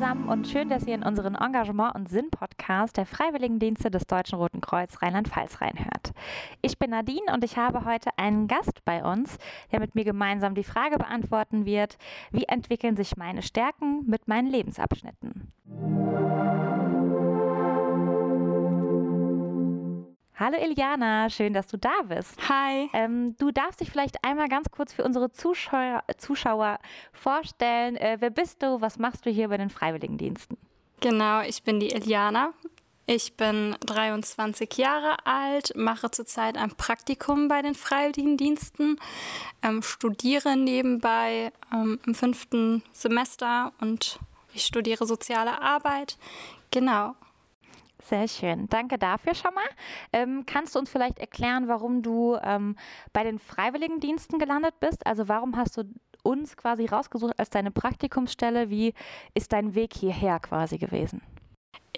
Zusammen und schön, dass ihr in unseren Engagement- und Sinn-Podcast der Freiwilligendienste des Deutschen Roten Kreuz Rheinland-Pfalz reinhört. Ich bin Nadine und ich habe heute einen Gast bei uns, der mit mir gemeinsam die Frage beantworten wird, wie entwickeln sich meine Stärken mit meinen Lebensabschnitten? Hallo Iliana, schön, dass du da bist. Hi. Ähm, du darfst dich vielleicht einmal ganz kurz für unsere Zuschauer, Zuschauer vorstellen. Äh, wer bist du? Was machst du hier bei den Freiwilligendiensten? Genau, ich bin die Iliana. Ich bin 23 Jahre alt, mache zurzeit ein Praktikum bei den Freiwilligendiensten, ähm, studiere nebenbei ähm, im fünften Semester und ich studiere soziale Arbeit. Genau. Sehr schön. Danke dafür schon mal. Ähm, kannst du uns vielleicht erklären, warum du ähm, bei den Freiwilligendiensten gelandet bist? Also warum hast du uns quasi rausgesucht als deine Praktikumsstelle? Wie ist dein Weg hierher quasi gewesen?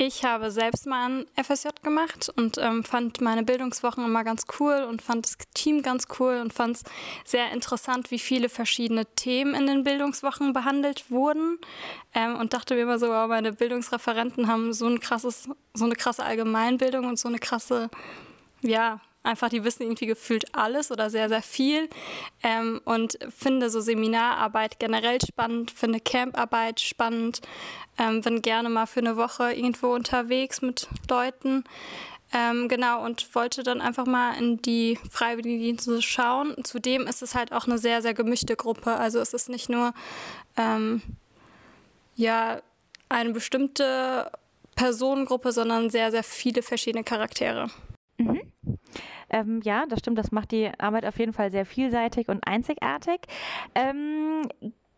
Ich habe selbst mal ein FSJ gemacht und ähm, fand meine Bildungswochen immer ganz cool und fand das Team ganz cool und fand es sehr interessant, wie viele verschiedene Themen in den Bildungswochen behandelt wurden. Ähm, und dachte mir immer so, oh, meine Bildungsreferenten haben so ein krasses, so eine krasse Allgemeinbildung und so eine krasse, ja, einfach, die wissen irgendwie gefühlt alles oder sehr, sehr viel. Ähm, und finde so Seminararbeit generell spannend, finde Camparbeit spannend, ähm, bin gerne mal für eine Woche irgendwo unterwegs mit Leuten. Ähm, genau, und wollte dann einfach mal in die Freiwilligendienste schauen. Zudem ist es halt auch eine sehr, sehr gemischte Gruppe. Also es ist nicht nur ähm, ja, eine bestimmte Personengruppe, sondern sehr, sehr viele verschiedene Charaktere. Mhm. Ähm, ja, das stimmt. Das macht die Arbeit auf jeden Fall sehr vielseitig und einzigartig. Ähm,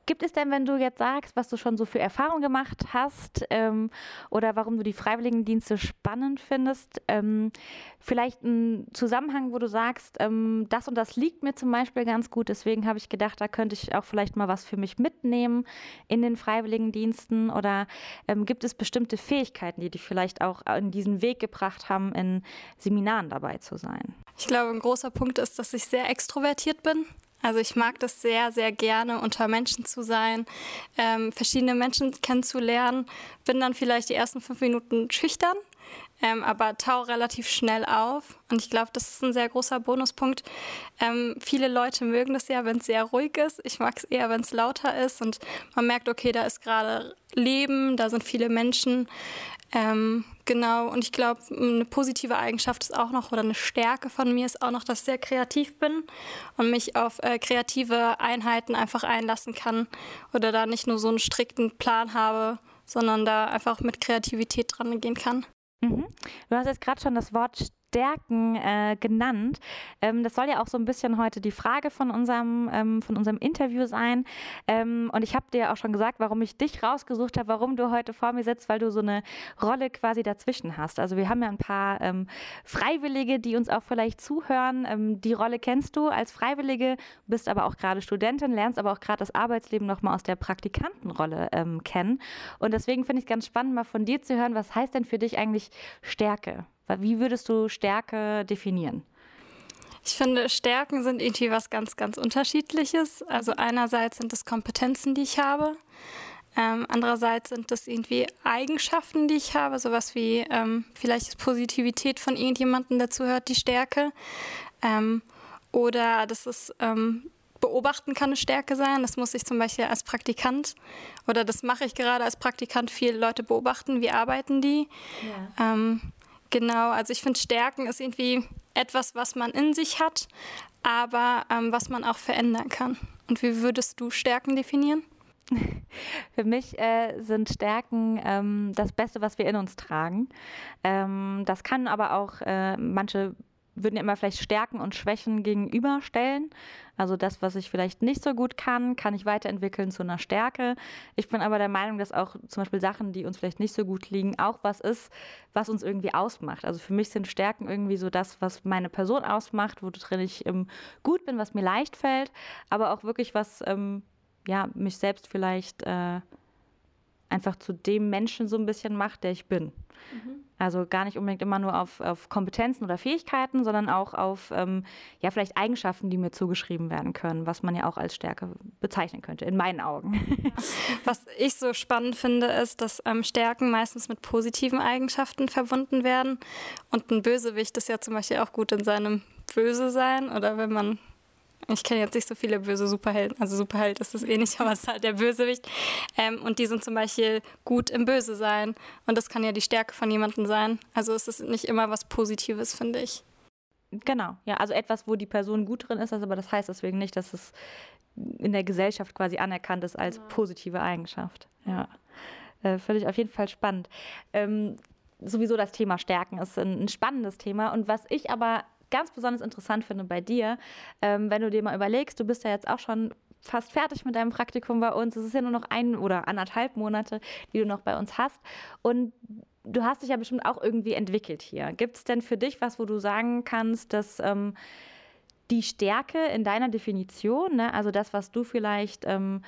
Gibt es denn, wenn du jetzt sagst, was du schon so für Erfahrungen gemacht hast ähm, oder warum du die Freiwilligendienste spannend findest, ähm, vielleicht einen Zusammenhang, wo du sagst, ähm, das und das liegt mir zum Beispiel ganz gut, deswegen habe ich gedacht, da könnte ich auch vielleicht mal was für mich mitnehmen in den Freiwilligendiensten oder ähm, gibt es bestimmte Fähigkeiten, die dich vielleicht auch in diesen Weg gebracht haben, in Seminaren dabei zu sein? Ich glaube, ein großer Punkt ist, dass ich sehr extrovertiert bin. Also ich mag das sehr, sehr gerne, unter Menschen zu sein, ähm, verschiedene Menschen kennenzulernen. Bin dann vielleicht die ersten fünf Minuten schüchtern, ähm, aber tau relativ schnell auf. Und ich glaube, das ist ein sehr großer Bonuspunkt. Ähm, viele Leute mögen das ja, wenn es sehr ruhig ist. Ich mag es eher, wenn es lauter ist und man merkt, okay, da ist gerade Leben, da sind viele Menschen. Ähm, genau, und ich glaube, eine positive Eigenschaft ist auch noch, oder eine Stärke von mir ist auch noch, dass ich sehr kreativ bin und mich auf äh, kreative Einheiten einfach einlassen kann oder da nicht nur so einen strikten Plan habe, sondern da einfach mit Kreativität dran gehen kann. Mhm. Du hast jetzt gerade schon das Wort Stärken äh, genannt. Ähm, das soll ja auch so ein bisschen heute die Frage von unserem, ähm, von unserem Interview sein. Ähm, und ich habe dir auch schon gesagt, warum ich dich rausgesucht habe, warum du heute vor mir sitzt, weil du so eine Rolle quasi dazwischen hast. Also wir haben ja ein paar ähm, Freiwillige, die uns auch vielleicht zuhören. Ähm, die Rolle kennst du als Freiwillige, bist aber auch gerade Studentin, lernst aber auch gerade das Arbeitsleben nochmal aus der Praktikantenrolle ähm, kennen. Und deswegen finde ich es ganz spannend, mal von dir zu hören, was heißt denn für dich eigentlich Stärke? Wie würdest du Stärke definieren? Ich finde, Stärken sind irgendwie was ganz, ganz Unterschiedliches. Also einerseits sind es Kompetenzen, die ich habe. Ähm, andererseits sind das irgendwie Eigenschaften, die ich habe, sowas wie ähm, vielleicht ist Positivität von irgendjemandem dazu hört, die Stärke. Ähm, oder das ist ähm, Beobachten kann eine Stärke sein. Das muss ich zum Beispiel als Praktikant oder das mache ich gerade als Praktikant viele Leute beobachten, wie arbeiten die. Ja. Genau, also ich finde, Stärken ist irgendwie etwas, was man in sich hat, aber ähm, was man auch verändern kann. Und wie würdest du Stärken definieren? Für mich äh, sind Stärken ähm, das Beste, was wir in uns tragen. Ähm, das kann aber auch äh, manche würden ja immer vielleicht Stärken und Schwächen gegenüberstellen. Also das, was ich vielleicht nicht so gut kann, kann ich weiterentwickeln zu einer Stärke. Ich bin aber der Meinung, dass auch zum Beispiel Sachen, die uns vielleicht nicht so gut liegen, auch was ist, was uns irgendwie ausmacht. Also für mich sind Stärken irgendwie so das, was meine Person ausmacht, wo drin ich ähm, gut bin, was mir leicht fällt, aber auch wirklich was, ähm, ja, mich selbst vielleicht äh, einfach zu dem Menschen so ein bisschen macht, der ich bin. Mhm. Also gar nicht unbedingt immer nur auf, auf Kompetenzen oder Fähigkeiten, sondern auch auf ähm, ja, vielleicht Eigenschaften, die mir zugeschrieben werden können, was man ja auch als Stärke bezeichnen könnte, in meinen Augen. Was ich so spannend finde, ist, dass ähm, Stärken meistens mit positiven Eigenschaften verbunden werden. Und ein Bösewicht ist ja zum Beispiel auch gut in seinem Böse sein oder wenn man ich kenne jetzt nicht so viele böse Superhelden, also Superheld ist es eh nicht, aber es ist halt der Bösewicht. Ähm, und die sind zum Beispiel gut im Böse sein. Und das kann ja die Stärke von jemandem sein. Also es ist nicht immer was Positives, finde ich. Genau, ja, also etwas, wo die Person gut drin ist, aber das heißt deswegen nicht, dass es in der Gesellschaft quasi anerkannt ist als positive Eigenschaft. Ja, äh, finde ich auf jeden Fall spannend. Ähm, sowieso das Thema Stärken ist ein, ein spannendes Thema. Und was ich aber ganz besonders interessant finde bei dir, ähm, wenn du dir mal überlegst, du bist ja jetzt auch schon fast fertig mit deinem Praktikum bei uns. Es ist ja nur noch ein oder anderthalb Monate, die du noch bei uns hast. Und du hast dich ja bestimmt auch irgendwie entwickelt hier. Gibt es denn für dich was, wo du sagen kannst, dass ähm, die Stärke in deiner Definition, ne, also das, was du vielleicht ähm,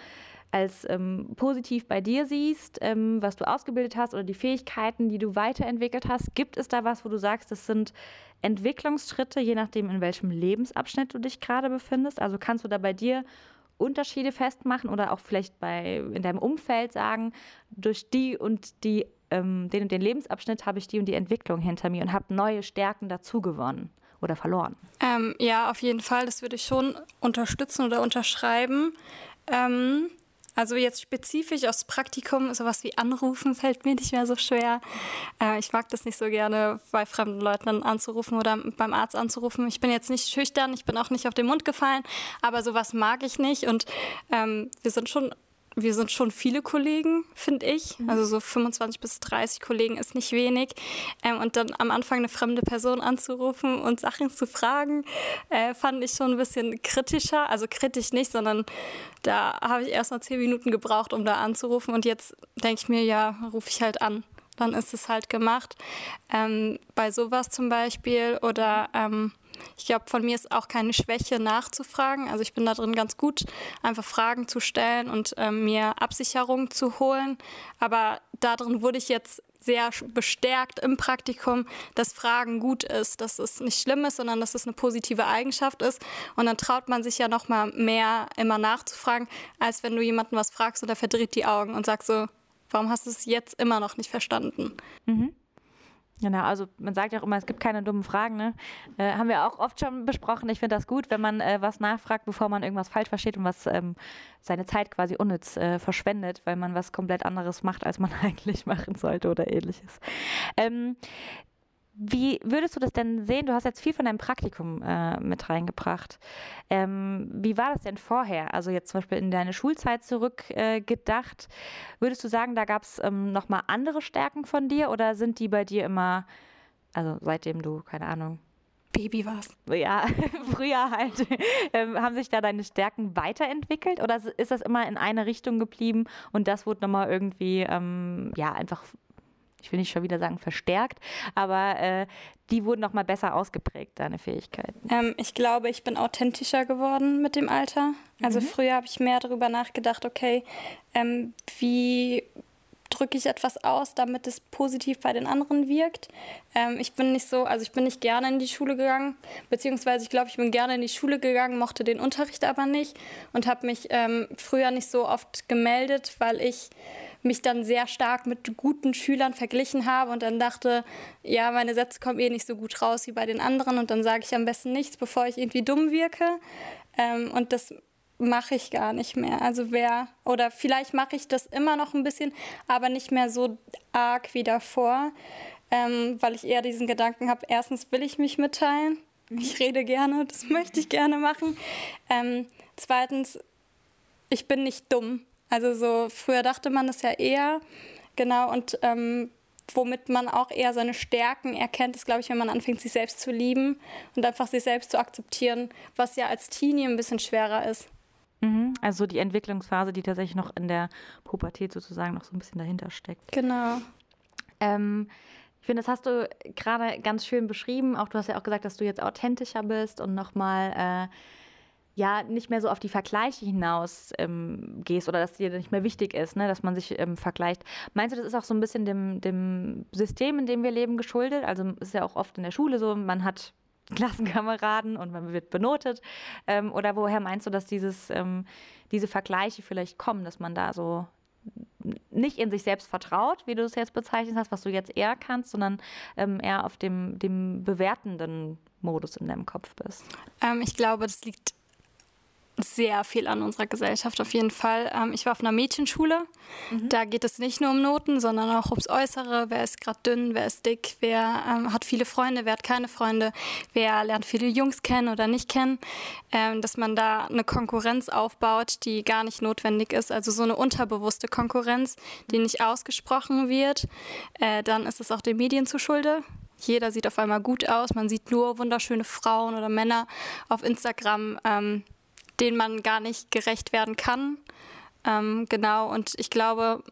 als ähm, positiv bei dir siehst, ähm, was du ausgebildet hast oder die Fähigkeiten, die du weiterentwickelt hast, gibt es da was, wo du sagst, das sind Entwicklungsschritte, je nachdem, in welchem Lebensabschnitt du dich gerade befindest? Also kannst du da bei dir Unterschiede festmachen oder auch vielleicht bei, in deinem Umfeld sagen, durch die und die, ähm, den und den Lebensabschnitt habe ich die und die Entwicklung hinter mir und habe neue Stärken dazu gewonnen oder verloren? Ähm, ja, auf jeden Fall. Das würde ich schon unterstützen oder unterschreiben. Ähm, also jetzt spezifisch aufs Praktikum, sowas wie anrufen fällt mir nicht mehr so schwer. Äh, ich mag das nicht so gerne, bei fremden Leuten anzurufen oder beim Arzt anzurufen. Ich bin jetzt nicht schüchtern, ich bin auch nicht auf den Mund gefallen, aber sowas mag ich nicht. Und ähm, wir sind schon wir sind schon viele Kollegen, finde ich. Mhm. Also so 25 bis 30 Kollegen ist nicht wenig. Ähm, und dann am Anfang eine fremde Person anzurufen und Sachen zu fragen, äh, fand ich schon ein bisschen kritischer. Also kritisch nicht, sondern da habe ich erst mal zehn Minuten gebraucht, um da anzurufen. Und jetzt denke ich mir, ja, rufe ich halt an. Dann ist es halt gemacht. Ähm, bei sowas zum Beispiel oder ähm, ich glaube, von mir ist auch keine Schwäche nachzufragen. Also ich bin da drin ganz gut, einfach Fragen zu stellen und äh, mir Absicherung zu holen. Aber darin wurde ich jetzt sehr bestärkt im Praktikum, dass Fragen gut ist, dass es nicht schlimm ist, sondern dass es eine positive Eigenschaft ist. Und dann traut man sich ja noch mal mehr immer nachzufragen, als wenn du jemanden was fragst und er verdreht die Augen und sagt so, warum hast du es jetzt immer noch nicht verstanden? Mhm. Genau, also man sagt ja auch immer, es gibt keine dummen Fragen. Ne? Äh, haben wir auch oft schon besprochen. Ich finde das gut, wenn man äh, was nachfragt, bevor man irgendwas falsch versteht und was ähm, seine Zeit quasi unnütz äh, verschwendet, weil man was komplett anderes macht, als man eigentlich machen sollte oder ähnliches. Ähm, wie würdest du das denn sehen? Du hast jetzt viel von deinem Praktikum äh, mit reingebracht. Ähm, wie war das denn vorher? Also jetzt zum Beispiel in deine Schulzeit zurückgedacht. Äh, würdest du sagen, da gab es ähm, nochmal andere Stärken von dir oder sind die bei dir immer, also seitdem du, keine Ahnung, Baby warst? Ja, früher halt. Ähm, haben sich da deine Stärken weiterentwickelt oder ist das immer in eine Richtung geblieben und das wurde nochmal irgendwie, ähm, ja, einfach ich will nicht schon wieder sagen verstärkt, aber äh, die wurden noch mal besser ausgeprägt, deine Fähigkeiten. Ähm, ich glaube, ich bin authentischer geworden mit dem Alter. Also mhm. früher habe ich mehr darüber nachgedacht, okay, ähm, wie drücke ich etwas aus, damit es positiv bei den anderen wirkt. Ähm, ich bin nicht so, also ich bin nicht gerne in die Schule gegangen, beziehungsweise ich glaube, ich bin gerne in die Schule gegangen, mochte den Unterricht aber nicht und habe mich ähm, früher nicht so oft gemeldet, weil ich mich dann sehr stark mit guten Schülern verglichen habe und dann dachte, ja, meine Sätze kommen eh nicht so gut raus wie bei den anderen und dann sage ich am besten nichts, bevor ich irgendwie dumm wirke. Ähm, und das mache ich gar nicht mehr. Also wer, oder vielleicht mache ich das immer noch ein bisschen, aber nicht mehr so arg wie davor, ähm, weil ich eher diesen Gedanken habe, erstens will ich mich mitteilen, ich rede gerne, das möchte ich gerne machen. Ähm, zweitens, ich bin nicht dumm. Also so früher dachte man das ja eher, genau, und ähm, womit man auch eher seine Stärken erkennt, ist, glaube ich, wenn man anfängt, sich selbst zu lieben und einfach sich selbst zu akzeptieren, was ja als Teenie ein bisschen schwerer ist. Mhm, also die Entwicklungsphase, die tatsächlich noch in der Pubertät sozusagen noch so ein bisschen dahinter steckt. Genau. Ähm, ich finde, das hast du gerade ganz schön beschrieben. Auch du hast ja auch gesagt, dass du jetzt authentischer bist und nochmal äh, ja nicht mehr so auf die Vergleiche hinaus ähm, gehst oder dass dir nicht mehr wichtig ist, ne, dass man sich ähm, vergleicht. Meinst du, das ist auch so ein bisschen dem, dem System, in dem wir leben, geschuldet? Also es ist ja auch oft in der Schule so, man hat Klassenkameraden und man wird benotet. Ähm, oder woher meinst du, dass dieses, ähm, diese Vergleiche vielleicht kommen, dass man da so nicht in sich selbst vertraut, wie du es jetzt bezeichnet hast, was du jetzt eher kannst, sondern ähm, eher auf dem, dem bewertenden Modus in deinem Kopf bist? Ähm, ich glaube, das liegt sehr viel an unserer Gesellschaft auf jeden Fall. Ähm, ich war auf einer Mädchenschule. Mhm. Da geht es nicht nur um Noten, sondern auch ums Äußere. Wer ist gerade dünn, wer ist dick, wer ähm, hat viele Freunde, wer hat keine Freunde, wer lernt viele Jungs kennen oder nicht kennen. Ähm, dass man da eine Konkurrenz aufbaut, die gar nicht notwendig ist. Also so eine unterbewusste Konkurrenz, die nicht ausgesprochen wird. Äh, dann ist es auch den Medien zu Schulde. Jeder sieht auf einmal gut aus. Man sieht nur wunderschöne Frauen oder Männer auf Instagram. Denen man gar nicht gerecht werden kann. Ähm, genau, und ich glaube,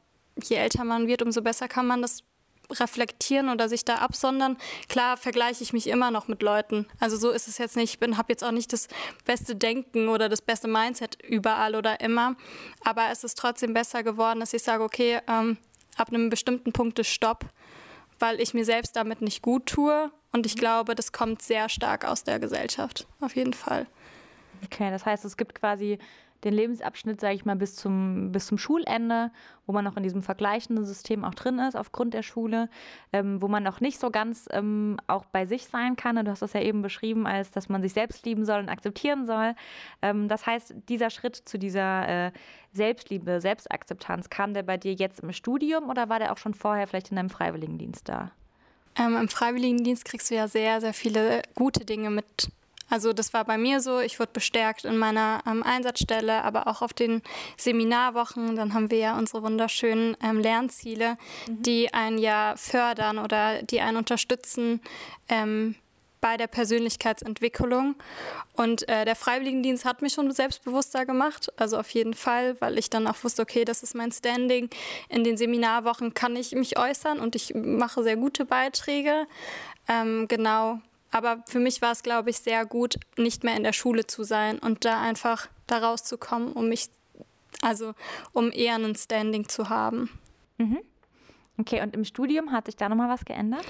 je älter man wird, umso besser kann man das reflektieren oder sich da absondern. Klar vergleiche ich mich immer noch mit Leuten. Also so ist es jetzt nicht. Ich habe jetzt auch nicht das beste Denken oder das beste Mindset überall oder immer. Aber es ist trotzdem besser geworden, dass ich sage, okay, ähm, ab einem bestimmten Punkt ist Stopp, weil ich mir selbst damit nicht gut tue. Und ich glaube, das kommt sehr stark aus der Gesellschaft. Auf jeden Fall. Okay, das heißt, es gibt quasi den Lebensabschnitt, sage ich mal, bis zum, bis zum Schulende, wo man noch in diesem vergleichenden System auch drin ist, aufgrund der Schule, ähm, wo man noch nicht so ganz ähm, auch bei sich sein kann. Du hast das ja eben beschrieben, als dass man sich selbst lieben soll und akzeptieren soll. Ähm, das heißt, dieser Schritt zu dieser äh, Selbstliebe, Selbstakzeptanz, kam der bei dir jetzt im Studium oder war der auch schon vorher vielleicht in deinem Freiwilligendienst da? Ähm, Im Freiwilligendienst kriegst du ja sehr, sehr viele gute Dinge mit also das war bei mir so, ich wurde bestärkt in meiner ähm, Einsatzstelle, aber auch auf den Seminarwochen. Dann haben wir ja unsere wunderschönen ähm, Lernziele, mhm. die einen ja fördern oder die einen unterstützen ähm, bei der Persönlichkeitsentwicklung. Und äh, der Freiwilligendienst hat mich schon selbstbewusster gemacht, also auf jeden Fall, weil ich dann auch wusste, okay, das ist mein Standing. In den Seminarwochen kann ich mich äußern und ich mache sehr gute Beiträge. Ähm, genau, aber für mich war es, glaube ich, sehr gut, nicht mehr in der Schule zu sein und da einfach da rauszukommen, um mich, also um eher ein Standing zu haben. Mhm. Okay, und im Studium hat sich da nochmal was geändert?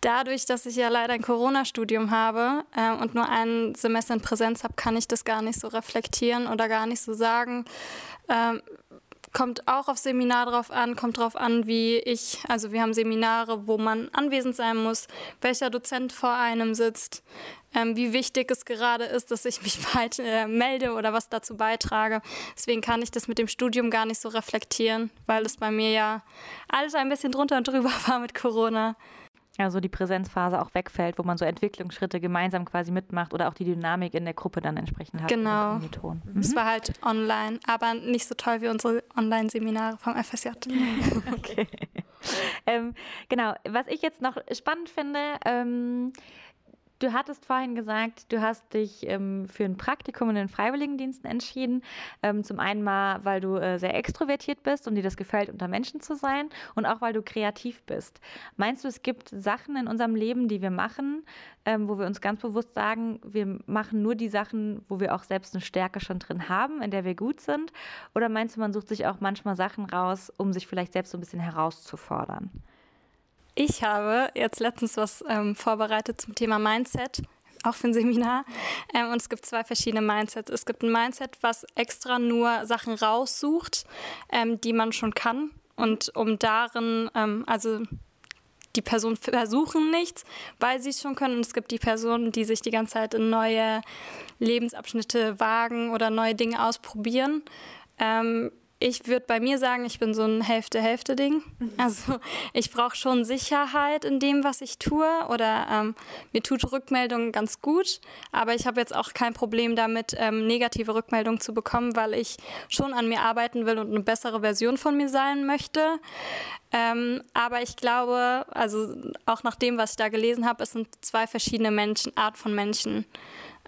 Dadurch, dass ich ja leider ein Corona-Studium habe äh, und nur ein Semester in Präsenz habe, kann ich das gar nicht so reflektieren oder gar nicht so sagen. Ähm, Kommt auch auf Seminar drauf an, kommt drauf an, wie ich, also wir haben Seminare, wo man anwesend sein muss, welcher Dozent vor einem sitzt, ähm, wie wichtig es gerade ist, dass ich mich bald äh, melde oder was dazu beitrage. Deswegen kann ich das mit dem Studium gar nicht so reflektieren, weil es bei mir ja alles ein bisschen drunter und drüber war mit Corona also die Präsenzphase auch wegfällt, wo man so Entwicklungsschritte gemeinsam quasi mitmacht oder auch die Dynamik in der Gruppe dann entsprechend hat. Genau. Mhm. Es war halt online, aber nicht so toll wie unsere Online-Seminare vom FSJ. okay. ähm, genau, was ich jetzt noch spannend finde, ähm, Du hattest vorhin gesagt, du hast dich ähm, für ein Praktikum in den Freiwilligendiensten entschieden. Ähm, zum einen mal, weil du äh, sehr extrovertiert bist und dir das gefällt, unter Menschen zu sein und auch weil du kreativ bist. Meinst du, es gibt Sachen in unserem Leben, die wir machen, ähm, wo wir uns ganz bewusst sagen, wir machen nur die Sachen, wo wir auch selbst eine Stärke schon drin haben, in der wir gut sind? Oder meinst du, man sucht sich auch manchmal Sachen raus, um sich vielleicht selbst so ein bisschen herauszufordern? Ich habe jetzt letztens was ähm, vorbereitet zum Thema Mindset, auch für ein Seminar. Ähm, und es gibt zwei verschiedene Mindsets. Es gibt ein Mindset, was extra nur Sachen raussucht, ähm, die man schon kann. Und um darin, ähm, also die Personen versuchen nichts, weil sie es schon können. Und es gibt die Personen, die sich die ganze Zeit in neue Lebensabschnitte wagen oder neue Dinge ausprobieren. Ähm, ich würde bei mir sagen, ich bin so ein Hälfte-Hälfte-Ding. Mhm. Also ich brauche schon Sicherheit in dem, was ich tue. Oder ähm, mir tut Rückmeldung ganz gut. Aber ich habe jetzt auch kein Problem damit, ähm, negative Rückmeldungen zu bekommen, weil ich schon an mir arbeiten will und eine bessere Version von mir sein möchte. Ähm, aber ich glaube, also auch nach dem, was ich da gelesen habe, es sind zwei verschiedene Menschen, Art von Menschen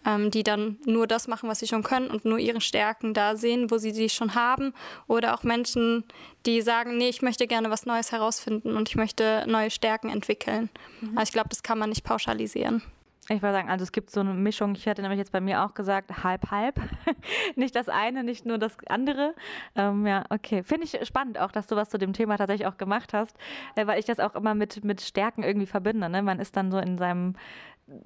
ähm, die dann nur das machen, was sie schon können und nur ihre Stärken da sehen, wo sie sie schon haben. Oder auch Menschen, die sagen, nee, ich möchte gerne was Neues herausfinden und ich möchte neue Stärken entwickeln. Mhm. Also ich glaube, das kann man nicht pauschalisieren. Ich würde sagen, also es gibt so eine Mischung. Ich hätte nämlich jetzt bei mir auch gesagt, halb, halb. nicht das eine, nicht nur das andere. Ähm, ja, okay. Finde ich spannend auch, dass du was zu dem Thema tatsächlich auch gemacht hast, äh, weil ich das auch immer mit, mit Stärken irgendwie verbinde. Ne? Man ist dann so in seinem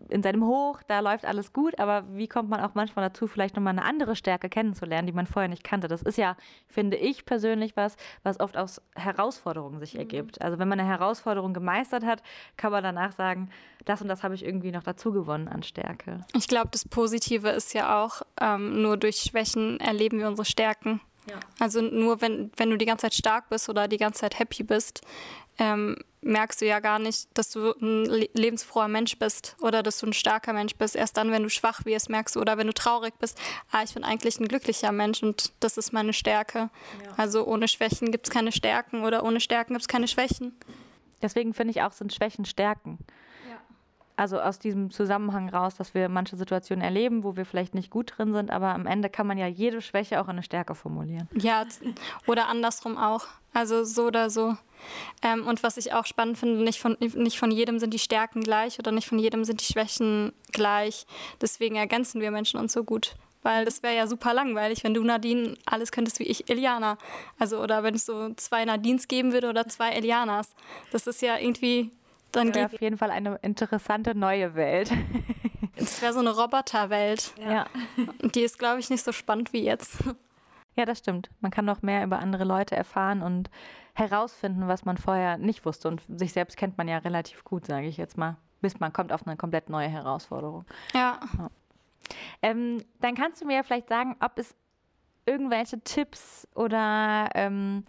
in seinem Hoch, da läuft alles gut, aber wie kommt man auch manchmal dazu, vielleicht nochmal eine andere Stärke kennenzulernen, die man vorher nicht kannte? Das ist ja, finde ich persönlich, was, was oft aus Herausforderungen sich mhm. ergibt. Also wenn man eine Herausforderung gemeistert hat, kann man danach sagen, das und das habe ich irgendwie noch dazu gewonnen an Stärke. Ich glaube, das Positive ist ja auch, ähm, nur durch Schwächen erleben wir unsere Stärken. Ja. Also nur wenn, wenn du die ganze Zeit stark bist oder die ganze Zeit happy bist, ähm, merkst du ja gar nicht, dass du ein lebensfroher Mensch bist oder dass du ein starker Mensch bist. Erst dann, wenn du schwach wirst, merkst du oder wenn du traurig bist, ah, ich bin eigentlich ein glücklicher Mensch und das ist meine Stärke. Ja. Also ohne Schwächen gibt es keine Stärken oder ohne Stärken gibt es keine Schwächen. Deswegen finde ich auch, sind Schwächen Stärken also aus diesem Zusammenhang raus, dass wir manche Situationen erleben, wo wir vielleicht nicht gut drin sind, aber am Ende kann man ja jede Schwäche auch in eine Stärke formulieren. Ja, oder andersrum auch. Also so oder so. Ähm, und was ich auch spannend finde, nicht von, nicht von jedem sind die Stärken gleich oder nicht von jedem sind die Schwächen gleich. Deswegen ergänzen wir Menschen uns so gut. Weil das wäre ja super langweilig, wenn du Nadine alles könntest wie ich Eliana. Also oder wenn es so zwei Nadines geben würde oder zwei Elianas. Das ist ja irgendwie dann wäre auf jeden Fall eine interessante neue Welt. Es wäre so eine Roboterwelt. Ja. Die ist, glaube ich, nicht so spannend wie jetzt. Ja, das stimmt. Man kann noch mehr über andere Leute erfahren und herausfinden, was man vorher nicht wusste. Und sich selbst kennt man ja relativ gut, sage ich jetzt mal. Bis man kommt auf eine komplett neue Herausforderung. Ja. ja. Ähm, dann kannst du mir vielleicht sagen, ob es irgendwelche Tipps oder ähm,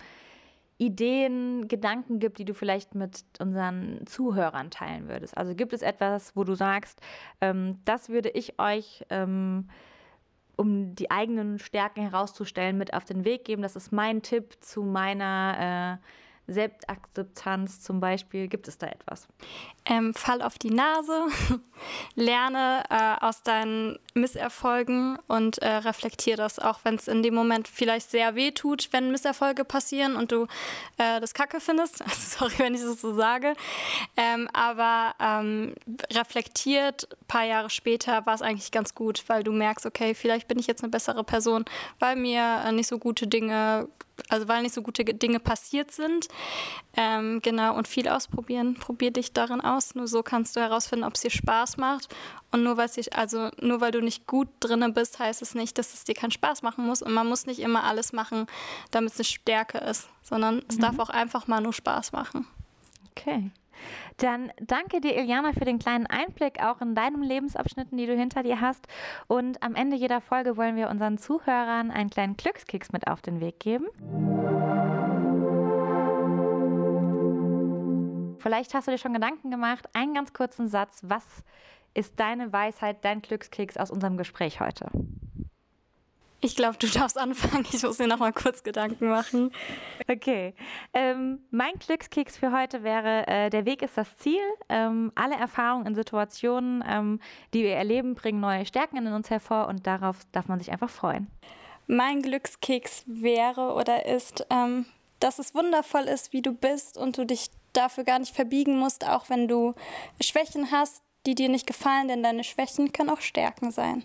Ideen, Gedanken gibt, die du vielleicht mit unseren Zuhörern teilen würdest. Also gibt es etwas, wo du sagst, ähm, das würde ich euch, ähm, um die eigenen Stärken herauszustellen, mit auf den Weg geben. Das ist mein Tipp zu meiner äh, Selbstakzeptanz zum Beispiel? Gibt es da etwas? Ähm, fall auf die Nase, lerne äh, aus deinen Misserfolgen und äh, reflektiere das, auch wenn es in dem Moment vielleicht sehr weh tut, wenn Misserfolge passieren und du äh, das Kacke findest. Sorry, wenn ich das so sage. Ähm, aber ähm, reflektiert, ein paar Jahre später war es eigentlich ganz gut, weil du merkst, okay, vielleicht bin ich jetzt eine bessere Person, weil mir äh, nicht so gute Dinge also weil nicht so gute Dinge passiert sind. Ähm, genau, und viel ausprobieren. Probier dich darin aus. Nur so kannst du herausfinden, ob es dir Spaß macht. Und nur weil sich, also nur weil du nicht gut drinne bist, heißt es nicht, dass es dir keinen Spaß machen muss. Und man muss nicht immer alles machen, damit es eine Stärke ist, sondern es mhm. darf auch einfach mal nur Spaß machen. Okay. Dann danke dir, Iliana, für den kleinen Einblick auch in deinem Lebensabschnitten, die du hinter dir hast. Und am Ende jeder Folge wollen wir unseren Zuhörern einen kleinen Glückskeks mit auf den Weg geben. Vielleicht hast du dir schon Gedanken gemacht. Einen ganz kurzen Satz. Was ist deine Weisheit, dein Glückskeks aus unserem Gespräch heute? Ich glaube, du darfst anfangen. Ich muss mir noch mal kurz Gedanken machen. Okay. Ähm, mein Glückskeks für heute wäre, äh, der Weg ist das Ziel. Ähm, alle Erfahrungen in Situationen, ähm, die wir erleben, bringen neue Stärken in uns hervor und darauf darf man sich einfach freuen. Mein Glückskeks wäre oder ist, ähm, dass es wundervoll ist, wie du bist und du dich dafür gar nicht verbiegen musst, auch wenn du Schwächen hast, die dir nicht gefallen, denn deine Schwächen können auch Stärken sein.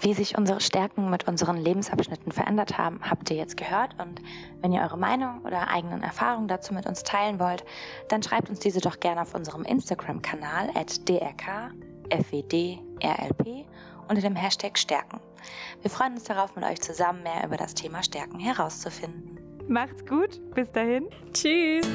Wie sich unsere Stärken mit unseren Lebensabschnitten verändert haben, habt ihr jetzt gehört. Und wenn ihr eure Meinung oder eigenen Erfahrungen dazu mit uns teilen wollt, dann schreibt uns diese doch gerne auf unserem Instagram-Kanal at drkfwdrlp unter dem Hashtag Stärken. Wir freuen uns darauf, mit euch zusammen mehr über das Thema Stärken herauszufinden. Macht's gut, bis dahin. Tschüss.